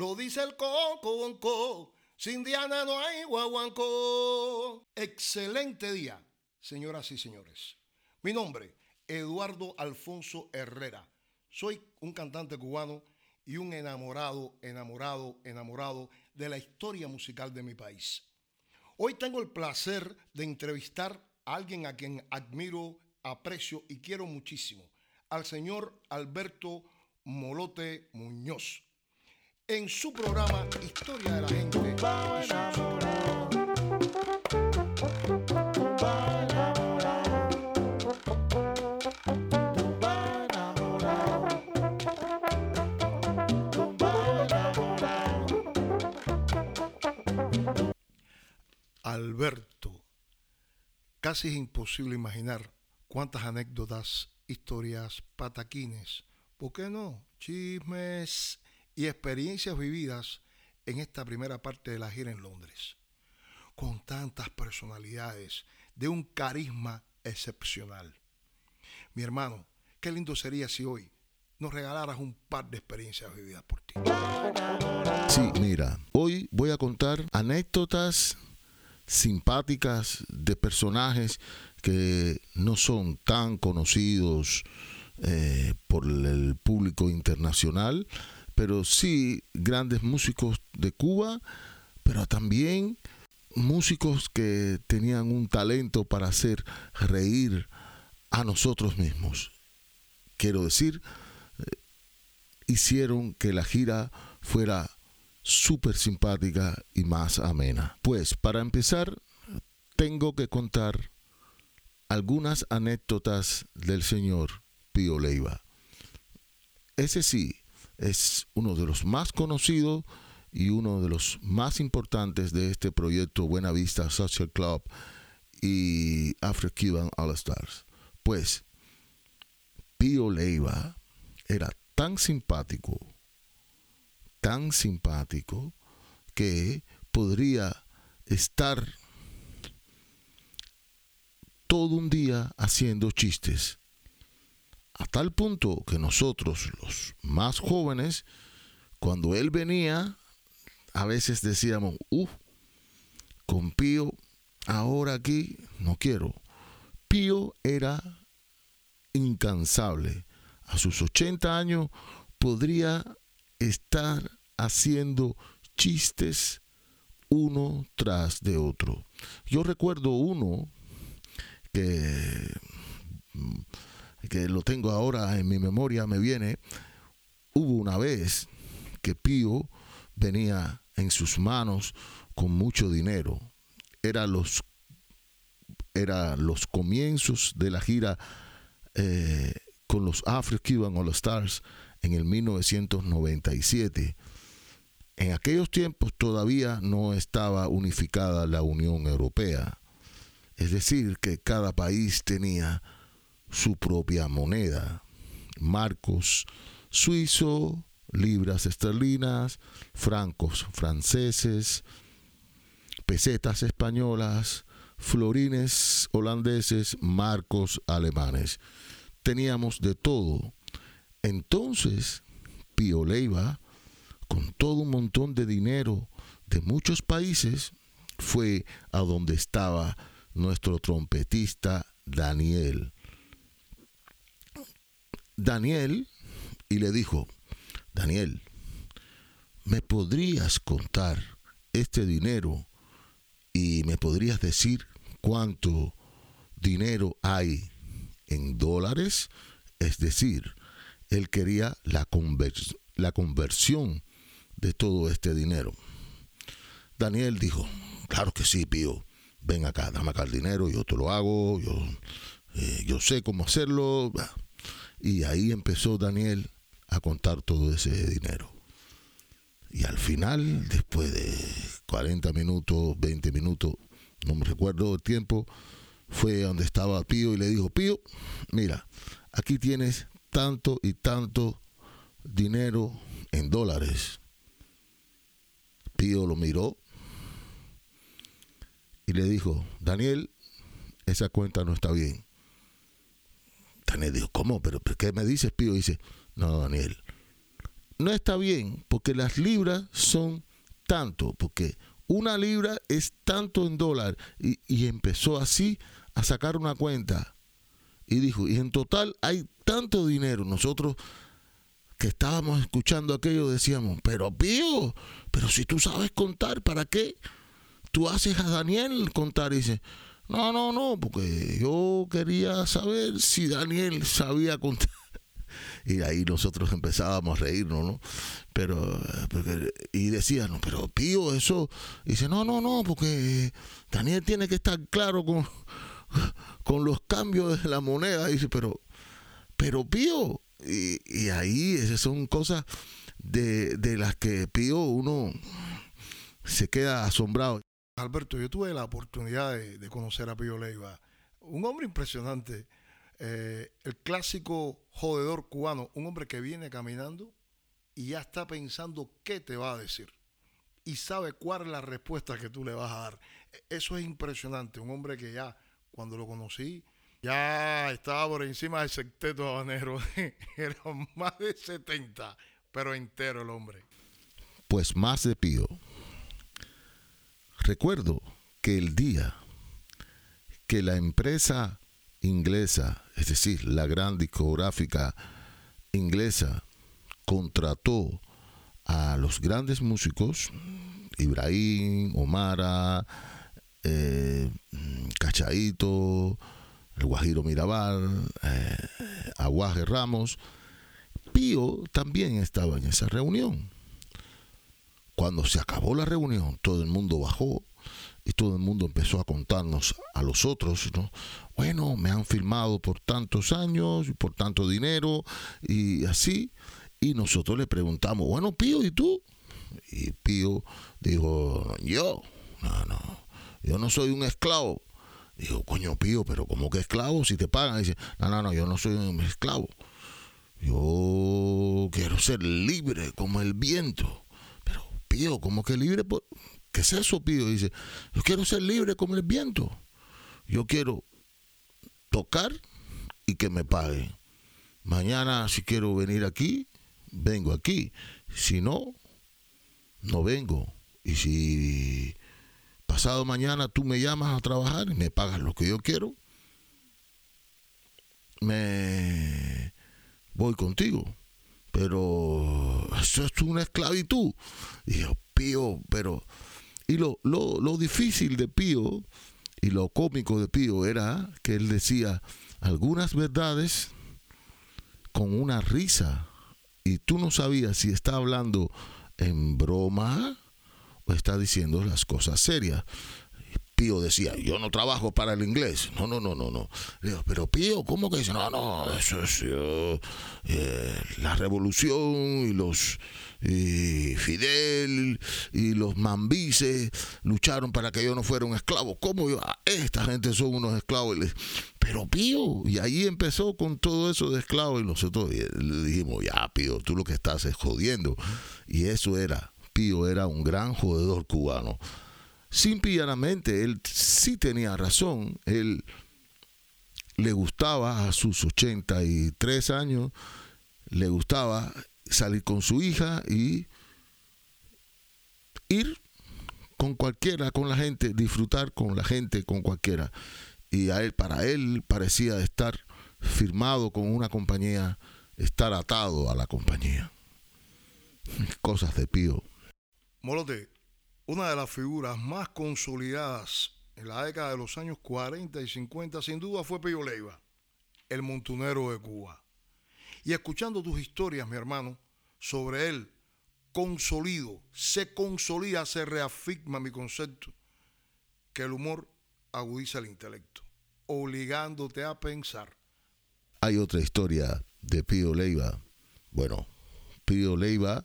Lo dice el coco, sin Diana no hay guaguancó. Excelente día, señoras y señores. Mi nombre, Eduardo Alfonso Herrera. Soy un cantante cubano y un enamorado, enamorado, enamorado de la historia musical de mi país. Hoy tengo el placer de entrevistar a alguien a quien admiro, aprecio y quiero muchísimo, al señor Alberto Molote Muñoz en su programa Historia de la Gente. Alberto, casi es imposible imaginar cuántas anécdotas, historias, pataquines, ¿por qué no? Chismes y experiencias vividas en esta primera parte de la gira en Londres, con tantas personalidades de un carisma excepcional. Mi hermano, qué lindo sería si hoy nos regalaras un par de experiencias vividas por ti. Sí, mira, hoy voy a contar anécdotas simpáticas de personajes que no son tan conocidos eh, por el público internacional, pero sí grandes músicos de Cuba, pero también músicos que tenían un talento para hacer reír a nosotros mismos. Quiero decir, eh, hicieron que la gira fuera súper simpática y más amena. Pues para empezar, tengo que contar algunas anécdotas del señor Pío Leiva. Ese sí, es uno de los más conocidos y uno de los más importantes de este proyecto Buena Vista Social Club y Afro-Cuban All Stars. Pues Pío Leiva era tan simpático, tan simpático, que podría estar todo un día haciendo chistes a tal punto que nosotros, los más jóvenes, cuando él venía, a veces decíamos, uff, con Pío, ahora aquí no quiero. Pío era incansable. A sus 80 años podría estar haciendo chistes uno tras de otro. Yo recuerdo uno que, que lo tengo ahora en mi memoria, me viene, hubo una vez que Pío venía en sus manos con mucho dinero. Era los, era los comienzos de la gira eh, con los Afro-Cuban All Stars en el 1997. En aquellos tiempos todavía no estaba unificada la Unión Europea. Es decir, que cada país tenía su propia moneda. Marcos suizo, libras esterlinas, francos franceses, pesetas españolas, florines holandeses, marcos alemanes. Teníamos de todo. Entonces, Pío Leiva, con todo un montón de dinero de muchos países, fue a donde estaba nuestro trompetista Daniel. Daniel, y le dijo, Daniel, ¿me podrías contar este dinero y me podrías decir cuánto dinero hay en dólares? Es decir, él quería la, la conversión de todo este dinero. Daniel dijo, claro que sí, Pío, ven acá, dame acá el dinero, yo te lo hago, yo, eh, yo sé cómo hacerlo. Y ahí empezó Daniel a contar todo ese dinero. Y al final, después de 40 minutos, 20 minutos, no me recuerdo el tiempo, fue donde estaba Pío y le dijo, Pío, mira, aquí tienes tanto y tanto dinero en dólares. Pío lo miró y le dijo, Daniel, esa cuenta no está bien. Daniel dijo, ¿cómo? ¿Pero, qué me dices, Pío? dice, no, Daniel, no está bien porque las libras son tanto, porque una libra es tanto en dólar. Y, y empezó así a sacar una cuenta. Y dijo, y en total hay tanto dinero. Nosotros que estábamos escuchando aquello decíamos, pero Pío, pero si tú sabes contar, ¿para qué? Tú haces a Daniel contar y dice, no, no, no, porque yo quería saber si Daniel sabía contar. Y ahí nosotros empezábamos a reírnos, ¿no? Pero, y decían, no, pero Pío, eso. dice, no, no, no, porque Daniel tiene que estar claro con, con los cambios de la moneda. dice, pero, pero Pío. Y, y ahí esas son cosas de, de las que Pío uno se queda asombrado. Alberto, yo tuve la oportunidad de, conocer a Pío Leiva, un hombre impresionante, eh, el clásico jodedor cubano, un hombre que viene caminando y ya está pensando qué te va a decir y sabe cuál es la respuesta que tú le vas a dar. Eso es impresionante, un hombre que ya cuando lo conocí ya estaba por encima del secteto habanero, era más de 70, pero entero el hombre. Pues más de Pío Recuerdo que el día que la empresa inglesa, es decir, la gran discográfica inglesa, contrató a los grandes músicos, Ibrahim, Omara, eh, Cachaito, el Guajiro Mirabal, eh, Aguaje Ramos, Pío también estaba en esa reunión. Cuando se acabó la reunión, todo el mundo bajó y todo el mundo empezó a contarnos a los otros, ¿no? Bueno, me han firmado por tantos años y por tanto dinero y así. Y nosotros le preguntamos, bueno, Pío, ¿y tú? Y Pío dijo, yo, no, no, yo no soy un esclavo. Dijo, coño, Pío, pero ¿cómo que esclavo si te pagan? dice, no, no, no, yo no soy un esclavo. Yo quiero ser libre como el viento. Pío, ¿cómo que libre? ¿Qué es eso, Pío? Dice, yo quiero ser libre como el viento. Yo quiero tocar y que me paguen. Mañana si quiero venir aquí, vengo aquí. Si no, no vengo. Y si pasado mañana tú me llamas a trabajar y me pagas lo que yo quiero, me voy contigo. Pero eso es una esclavitud. Y yo, Pío, pero... Y lo, lo, lo difícil de Pío y lo cómico de Pío era que él decía algunas verdades con una risa y tú no sabías si está hablando en broma o está diciendo las cosas serias. Pío decía, yo no trabajo para el inglés. No, no, no, no, no. pero Pío, ¿cómo que dice? No, no, eso es eh, la revolución y los Fidel y los mambises lucharon para que yo no fuera un esclavo. ¿Cómo yo? Ah, esta gente son unos esclavos. Pero Pío, y ahí empezó con todo eso de esclavos y nosotros le dijimos, ya Pío, tú lo que estás es jodiendo. Y eso era, Pío era un gran jodedor cubano. Simple él sí tenía razón. Él le gustaba a sus 83 años, le gustaba salir con su hija y ir con cualquiera, con la gente, disfrutar con la gente, con cualquiera. Y a él, para él parecía estar firmado con una compañía, estar atado a la compañía. Cosas de pío. Molote, una de las figuras más consolidadas en la década de los años 40 y 50 sin duda fue Pío Leiva, el montunero de Cuba. Y escuchando tus historias, mi hermano, sobre él, consolido, se consolida, se reafirma mi concepto, que el humor agudiza el intelecto, obligándote a pensar. Hay otra historia de Pío Leiva. Bueno, Pío Leiva,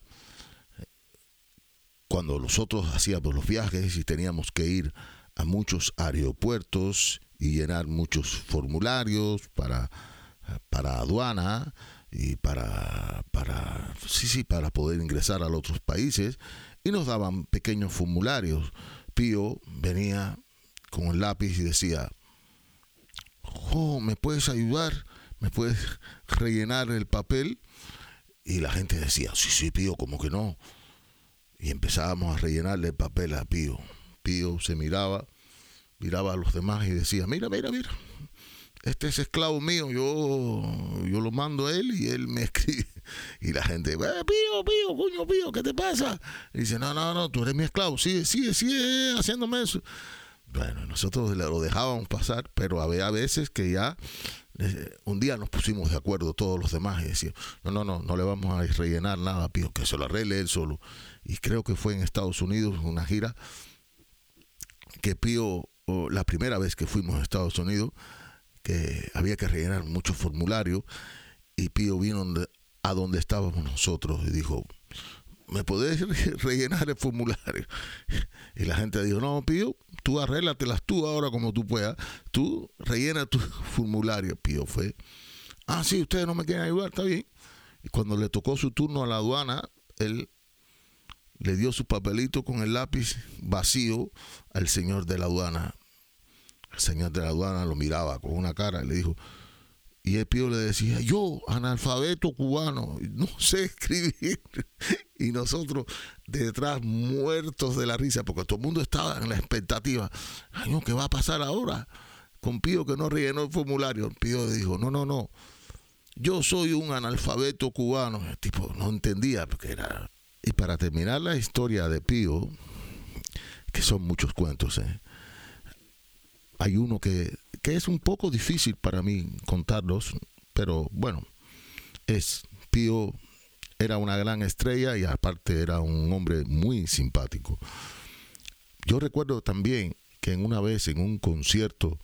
cuando nosotros hacíamos los viajes y teníamos que ir a muchos aeropuertos y llenar muchos formularios para, para aduana, y para, para, sí, sí, para poder ingresar a los otros países y nos daban pequeños formularios. Pío venía con el lápiz y decía, oh, ¿me puedes ayudar? ¿Me puedes rellenar el papel? Y la gente decía, sí, sí, Pío, como que no. Y empezábamos a rellenarle el papel a Pío. Pío se miraba, miraba a los demás y decía, mira, mira, mira, este es esclavo mío, yo, yo lo mando a él y él me escribe. Y la gente, eh, pío, pío, coño, pío, ¿qué te pasa? Y dice, no, no, no, tú eres mi esclavo, sigue, sigue, sigue haciéndome eso. Bueno, nosotros lo dejábamos pasar, pero había veces que ya eh, un día nos pusimos de acuerdo todos los demás y decíamos, no, no, no, no le vamos a rellenar nada, Pío, que se lo arregle él solo. Y creo que fue en Estados Unidos una gira que Pío, la primera vez que fuimos a Estados Unidos, que había que rellenar muchos formularios y Pío vino a donde estábamos nosotros y dijo, ¿me podés rellenar el formulario? Y la gente dijo, no, Pío, tú arréglatelas tú ahora como tú puedas, tú rellena tu formulario. Pío fue, ah, sí, ustedes no me quieren ayudar, está bien. Y cuando le tocó su turno a la aduana, él le dio su papelito con el lápiz vacío al señor de la aduana el señor de la aduana lo miraba con una cara y le dijo, y el pío le decía, yo, analfabeto cubano, no sé escribir. Y nosotros detrás muertos de la risa, porque todo el mundo estaba en la expectativa. Ay, ¿qué va a pasar ahora? Con Pío que no rellenó el formulario. Pío dijo, no, no, no. Yo soy un analfabeto cubano. El tipo no entendía porque era... Y para terminar la historia de Pío, que son muchos cuentos, ¿eh? hay uno que, es un poco difícil para mí contarlos, pero bueno, es Pío era una gran estrella y aparte era un hombre muy simpático. Yo recuerdo también que en una vez en un concierto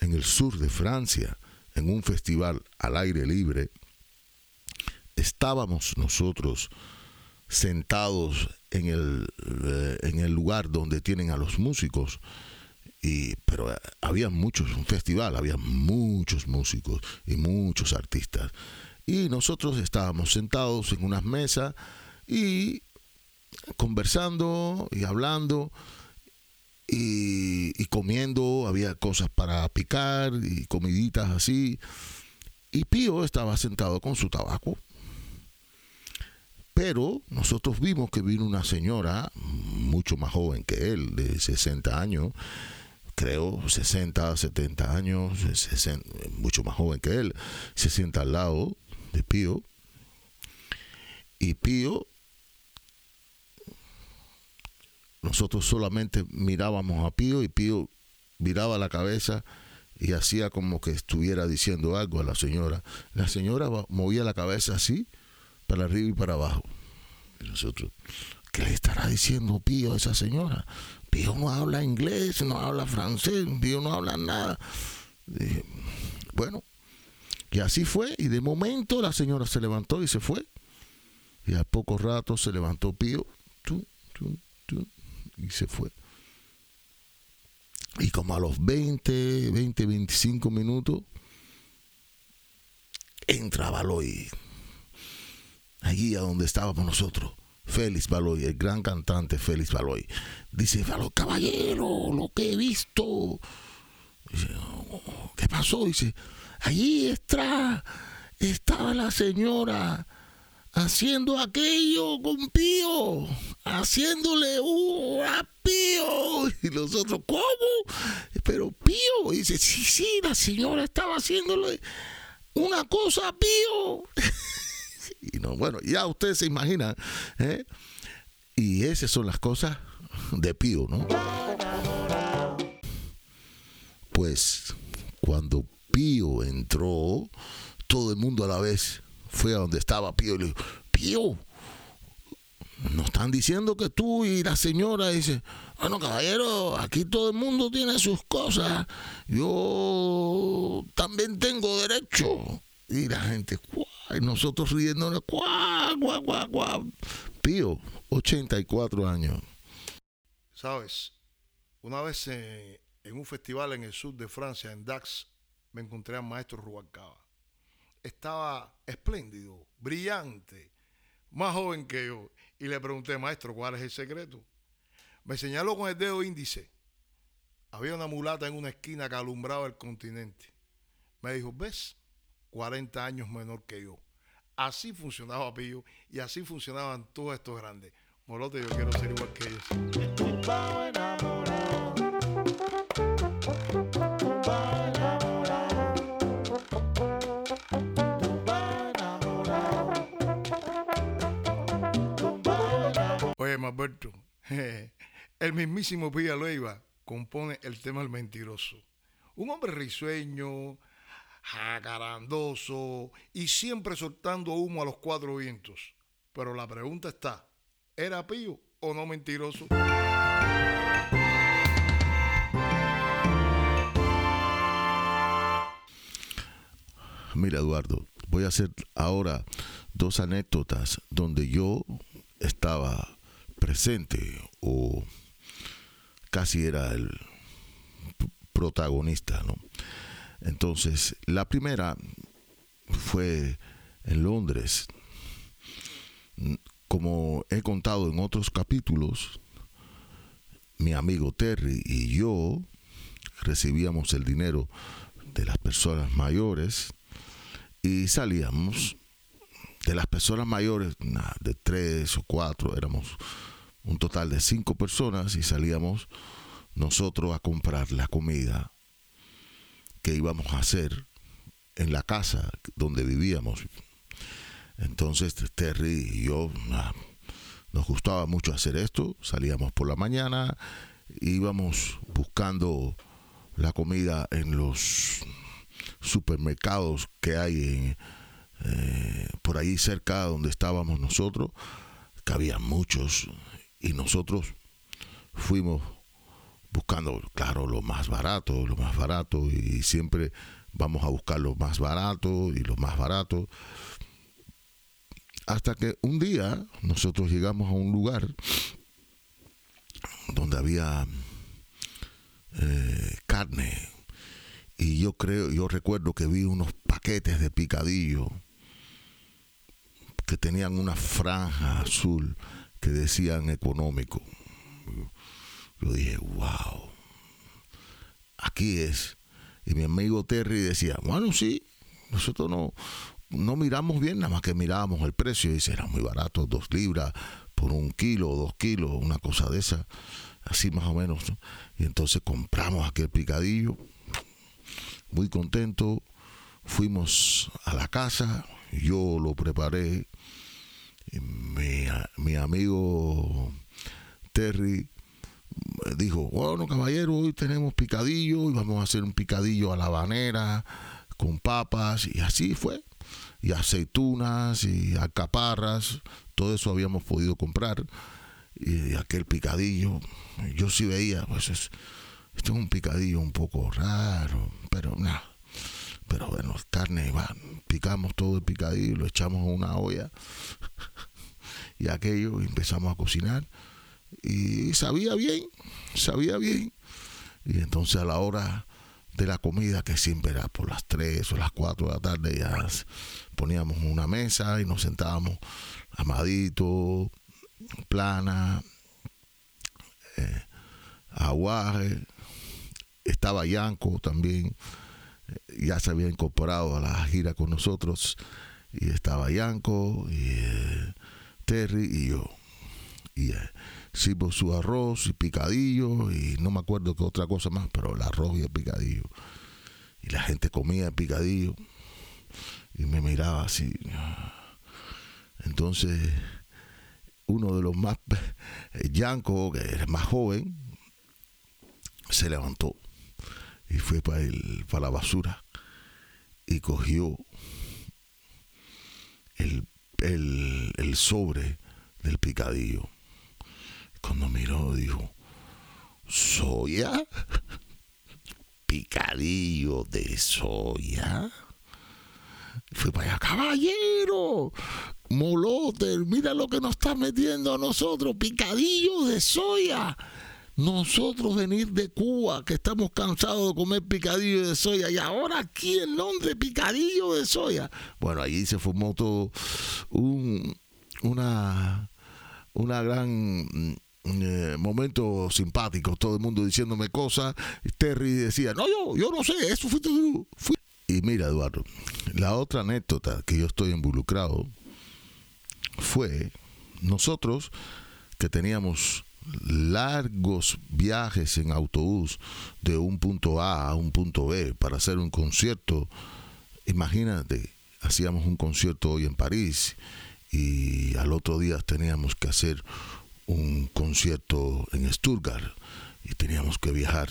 en el sur de Francia, en un festival al aire libre, estábamos nosotros sentados en el, eh, en el lugar donde tienen a los músicos pero eh, había muchos, un festival, había muchos músicos y muchos artistas. Y nosotros estábamos sentados en unas mesas y conversando y hablando y, y, comiendo, había cosas para picar y comiditas así. Y Pío estaba sentado con su tabaco. Pero nosotros vimos que vino una señora mucho más joven que él, de 60 años, creo 60, 70 años, mucho más joven que él, se sienta al lado de Pío. Y Pío, nosotros solamente mirábamos a Pío y Pío miraba la cabeza y hacía como que estuviera diciendo algo a la señora. La señora movía la cabeza así para arriba y para abajo. Y nosotros, ¿qué le estará diciendo Pío a esa señora? Pío no habla inglés, no habla francés, Pío no habla nada. bueno, y así fue, y de momento la señora se levantó y se fue. Y a poco rato se levantó Pío y se fue. Y como a los 20, 20, 25 minutos, entra Baloy allí a donde estábamos nosotros. Félix Baloy, el gran cantante Félix Baloy. Dice, Baloy, caballero, lo que he visto. ¿Qué pasó? Dice, allí está, estaba la señora haciendo aquello con Pío, haciéndole un a Pío. Y nosotros, ¿cómo? Pero Pío, dice, sí, sí, la señora estaba haciéndole una cosa a Pío. y no, bueno, ya ustedes se imaginan, ¿eh? y esas son las cosas de Pío, ¿no? Pues cuando Pío entró, todo el mundo a la vez fue a donde estaba Pío y le dijo, Pío, nos están diciendo que tú y la señora dice, bueno caballero, aquí todo el mundo tiene sus cosas, yo también tengo derecho. Y la gente, y nosotros riéndonos, cuá, cuá, cuá, cuá. Pío, 84 años. Sabes, una vez en, un festival en el sur de Francia, en Dax, me encontré al maestro Rubalcaba. Estaba espléndido, brillante, más joven que yo. Y le pregunté, maestro, ¿cuál es el secreto? Me señaló con el dedo índice. Había una mulata en una esquina que alumbraba el continente. Me dijo, ¿ves? 40 años menor que yo. Así funcionaba Pillo y así funcionaban todos estos grandes. Molote, yo quiero ser igual que ellos. Oye, Alberto, el mismísimo Pilla Leiva compone el tema El Mentiroso. Un hombre risueño, jacarandoso y siempre soltando humo a los cuatro vientos. Pero la pregunta está, ¿era pío o no mentiroso? Mira, Eduardo, voy a hacer ahora dos anécdotas donde yo estaba presente o casi era el protagonista, ¿no? Entonces, la primera fue en Londres. Como he contado en otros capítulos, mi amigo Terry y yo recibíamos el dinero de las personas mayores y salíamos de las personas mayores, de tres o cuatro, éramos un total de cinco personas y salíamos nosotros a comprar la comida que íbamos a hacer en la casa donde vivíamos. Entonces Terry y yo nos gustaba mucho hacer esto, salíamos por la mañana, íbamos buscando la comida en los supermercados que hay eh, por ahí cerca donde estábamos nosotros, que había muchos, y nosotros fuimos buscando, claro, lo más barato, lo más barato, y siempre vamos a buscar lo más barato y lo más barato. Hasta que un día nosotros llegamos a un lugar donde había eh, carne y yo creo, yo recuerdo que vi unos paquetes de picadillo que tenían una franja azul que decían económico. Yo dije, wow, aquí es. Y mi amigo Terry decía, bueno, sí, nosotros no no miramos bien, nada más que mirábamos el precio y dice, era muy barato, dos libras por un kilo, dos kilos, una cosa de esa, así más o menos. Y entonces compramos aquel picadillo, muy contento, fuimos a la casa, yo lo preparé, mi, mi amigo Terry dijo, bueno caballero, hoy tenemos picadillo y vamos a hacer un picadillo a la habanera con papas y así fue. Y aceitunas y alcaparras, todo eso habíamos podido comprar. Y aquel picadillo, yo sí veía, pues es, esto es un picadillo un poco raro, pero nada. Pero bueno, carne, va, picamos todo el picadillo, lo echamos a una olla y aquello empezamos a cocinar y sabía bien, sabía bien. Y entonces a la hora de la comida, que siempre era por las 3 o las 4 de la tarde, ya poníamos una mesa y nos sentábamos amadito, plana, eh, aguaje, estaba Yanko también, ya se había incorporado a la gira con nosotros, y estaba Yanko, y eh, Terry y yo. Y eh, sirvo su arroz y picadillo y no me acuerdo qué otra cosa más, pero el arroz y el picadillo. Y la gente comía el picadillo y me miraba así. Entonces, uno de los más, Yanko, que era más joven, se levantó y fue para, el, para la basura y cogió el, el, el sobre del picadillo cuando miró, dijo, ¿soya? ¿Picadillo de soya? Fue para allá, caballero, molote, mira lo que nos está metiendo a nosotros, picadillo de soya. Nosotros venir de Cuba, que estamos cansados de comer picadillo de soya, y ahora aquí en Londres, picadillo de soya. Bueno, allí se formó todo un, una, una gran eh, momento simpático, todo el mundo diciéndome cosas. Terry decía, no, yo, yo no sé, eso fuiste tú. Y mira, Eduardo, la otra anécdota que yo estoy involucrado fue nosotros que teníamos largos viajes en autobús de un punto A a un punto B para hacer un concierto. Imagínate, hacíamos un concierto hoy en París y al otro día teníamos que hacer un concierto en Stuttgart y teníamos que viajar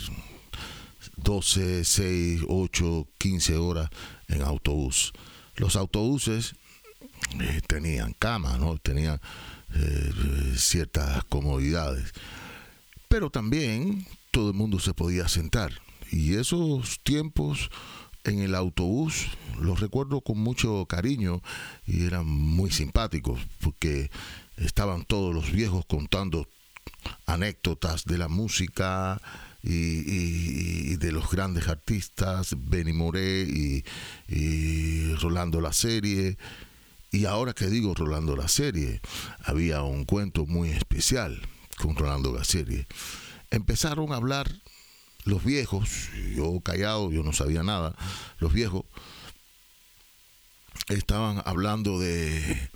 12, 6, 8, 15 horas en autobús. Los autobuses eh, tenían cama, ¿no? tenían eh, ciertas comodidades, pero también todo el mundo se podía sentar. Y esos tiempos en el autobús los recuerdo con mucho cariño y eran muy simpáticos porque estaban todos los viejos contando anécdotas de la música y, de los grandes artistas, Benny Moré y, Rolando la serie. Y ahora que digo Rolando la serie, había un cuento muy especial con Rolando la serie. Empezaron a hablar los viejos, yo callado, yo no sabía nada, los viejos estaban hablando de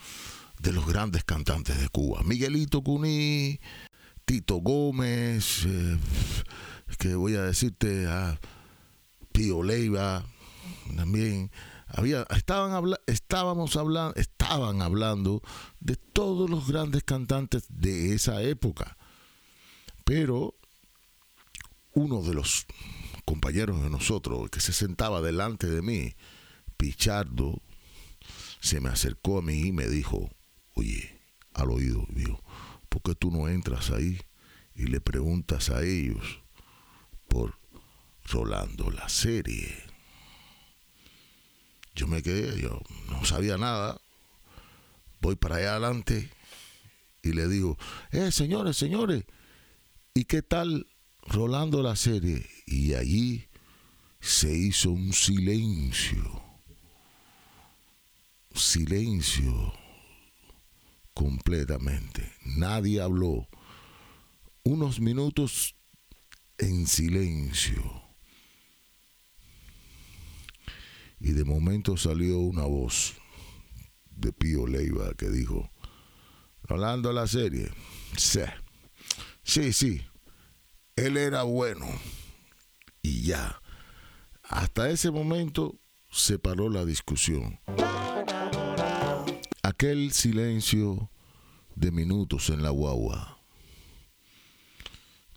de los grandes cantantes de Cuba. Miguelito Cuní, Tito Gómez, eh, que voy a decirte a Pío Leiva, también había estaban estábamos hablando estaban hablando de todos los grandes cantantes de esa época. Pero uno de los compañeros de nosotros que se sentaba delante de mí, Pichardo, se me acercó a mí y me dijo, oye, al oído, digo, ¿por qué tú no entras ahí y le preguntas a ellos por Rolando la serie? Yo me quedé, yo no sabía nada, voy para allá adelante y le digo, eh, señores, señores, ¿y qué tal Rolando la serie? Y allí se hizo un silencio, silencio completamente. Nadie habló. Unos minutos en silencio. Y de momento salió una voz. de Pío Leiva que dijo, hablando de la serie, sí, sí, sí, él era bueno y ya. Hasta ese momento se paró la discusión. Aquel silencio de minutos en la guagua.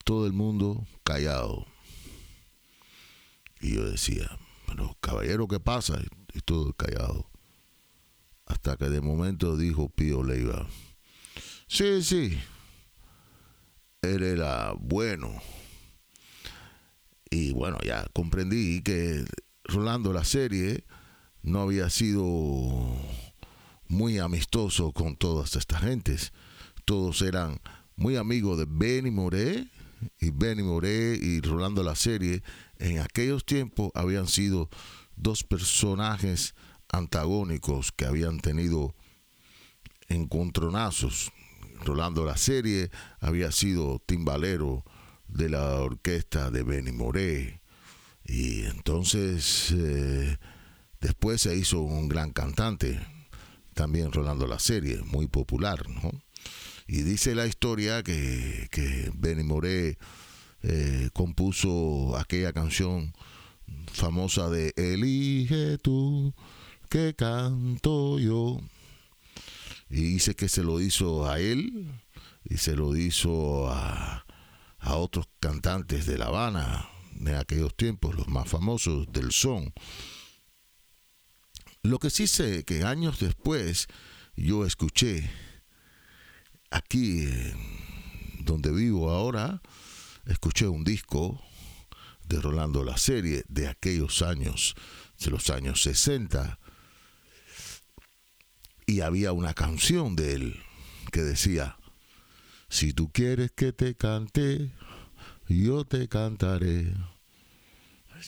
Todo el mundo callado. Y yo decía, pero caballero, ¿qué pasa? Y todo callado. Hasta que de momento dijo Pío Leiva, sí, sí, él era bueno. Y bueno, ya comprendí que Rolando la serie no había sido muy amistoso con todas estas gentes. Todos eran muy amigos de Benny Moré y Benny Moré y Rolando la serie en aquellos tiempos habían sido dos personajes antagónicos que habían tenido encontronazos. Rolando la serie había sido timbalero de la orquesta de Benny Moré y entonces eh, después se hizo un gran cantante también Rolando la serie, muy popular, ¿no? Y dice la historia que, que Benny Moré eh, compuso aquella canción famosa de Elige tú que canto yo. Y dice que se lo hizo a él y se lo hizo a, a otros cantantes de La Habana de aquellos tiempos, los más famosos del son. Lo que sí sé que años después yo escuché aquí donde vivo ahora, escuché un disco de Rolando la serie de aquellos años, de los años 60, y había una canción de él que decía, si tú quieres que te cante, yo te cantaré,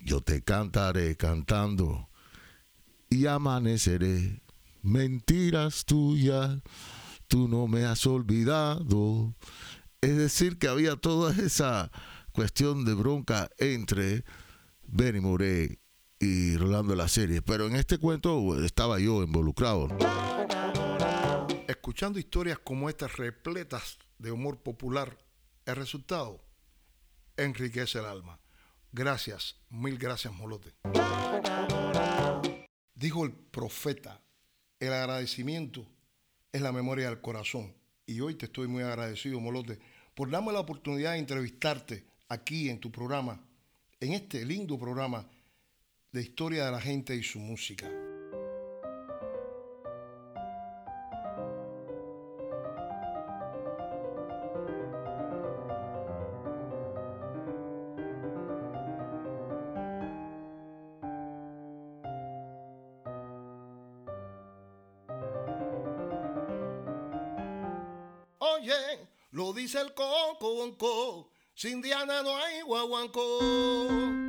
yo te cantaré cantando y amaneceré. Mentiras tuyas, tú no me has olvidado. Es decir, que había toda esa cuestión de bronca entre Benny Moré y Rolando la serie. Pero en este cuento estaba yo involucrado. Escuchando historias como estas repletas de humor popular, el resultado enriquece el alma. Gracias, mil gracias, Molote. Dijo el profeta, el agradecimiento es la memoria del corazón. Y hoy te estoy muy agradecido, Molote, por darme la oportunidad de entrevistarte aquí en tu programa, en este lindo programa de historia de la gente y su música. Sin Diana no hay guaguancó.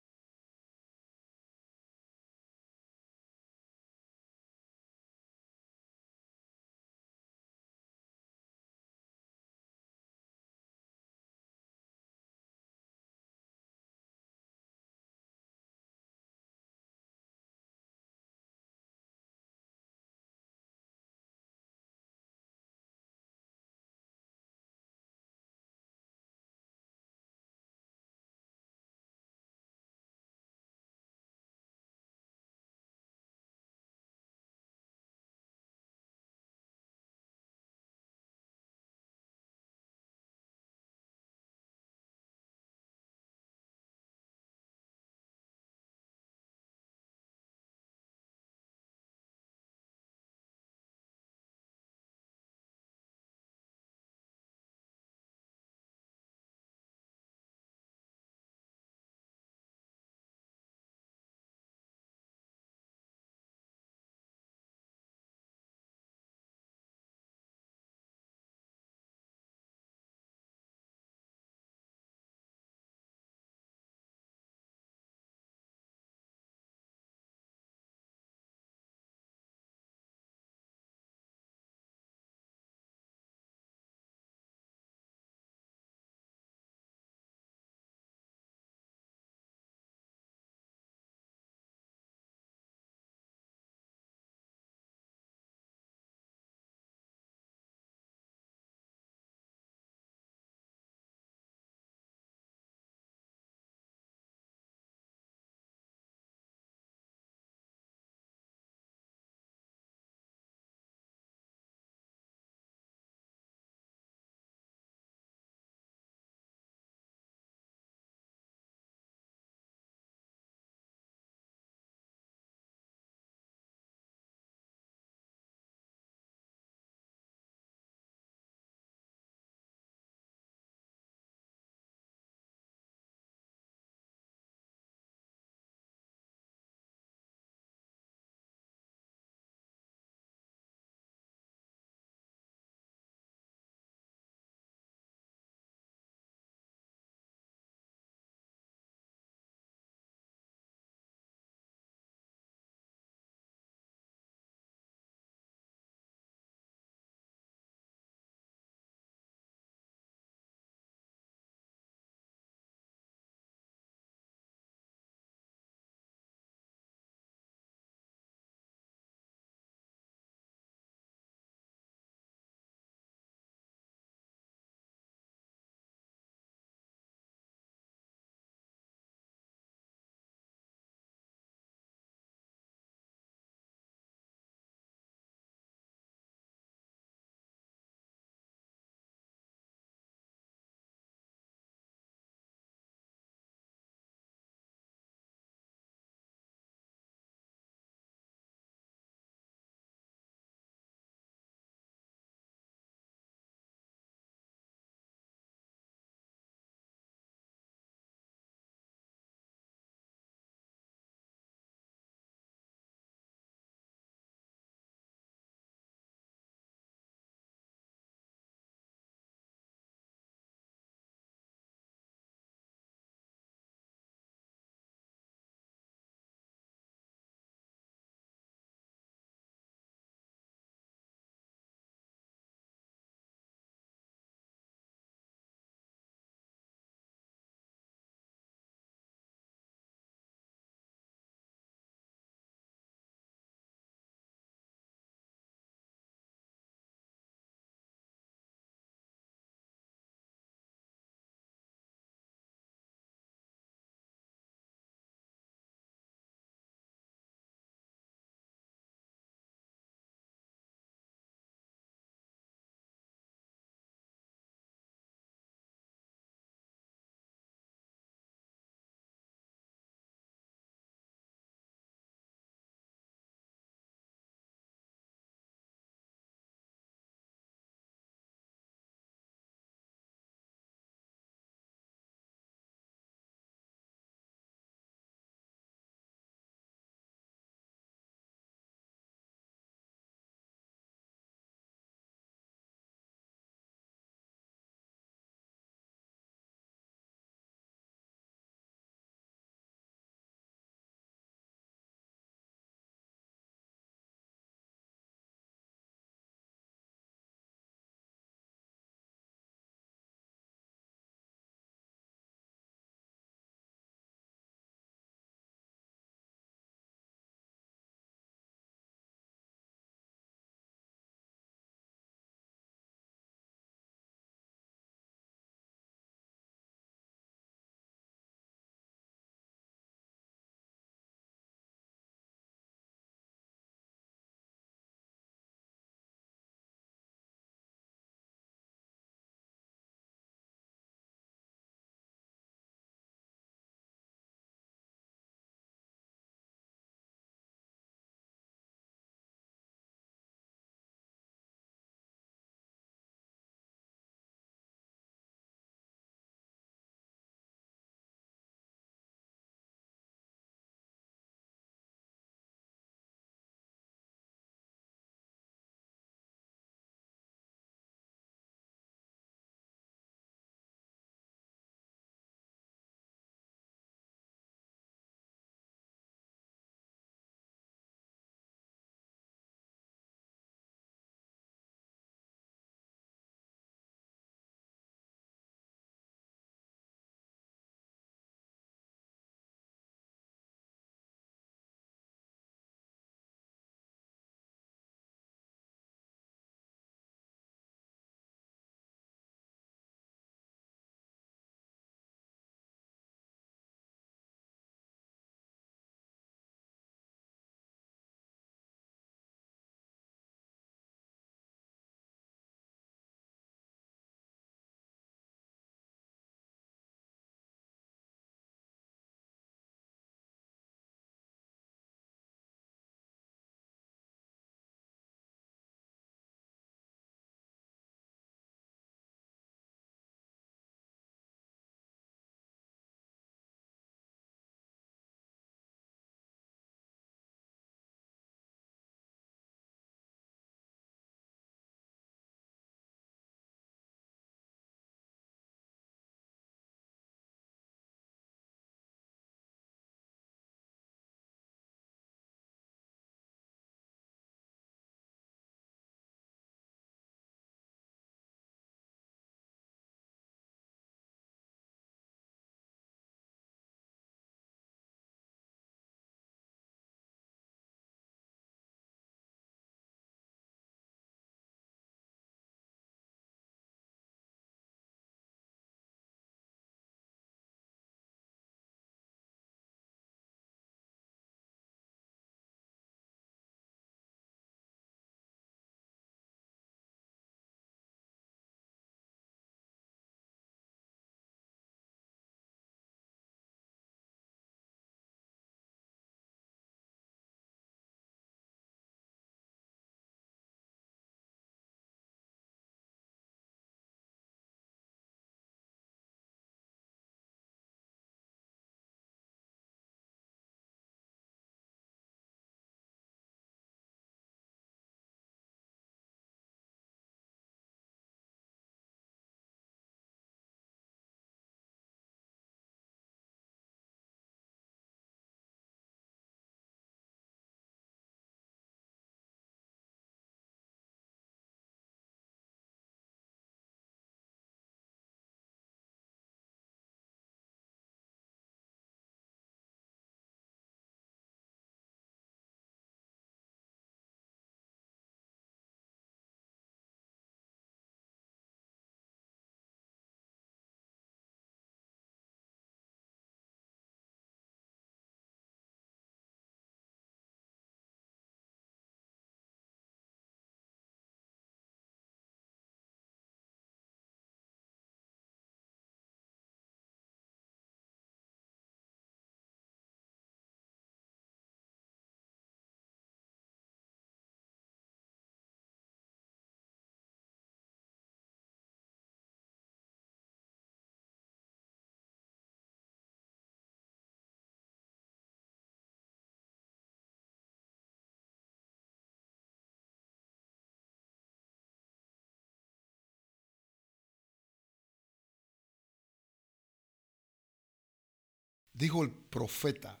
Dijo el profeta,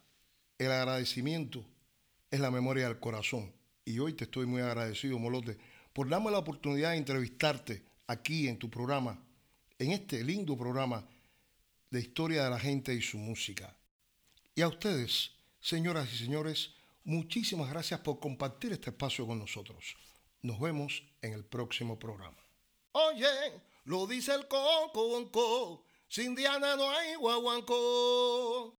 el agradecimiento es la memoria del corazón. Y hoy te estoy muy agradecido, Molote, por darme la oportunidad de entrevistarte aquí en tu programa, en este lindo programa de historia de la gente y su música. Y a ustedes, señoras y señores, muchísimas gracias por compartir este espacio con nosotros. Nos vemos en el próximo programa. Oye, lo dice el coco, sin Diana no hay guaguancó.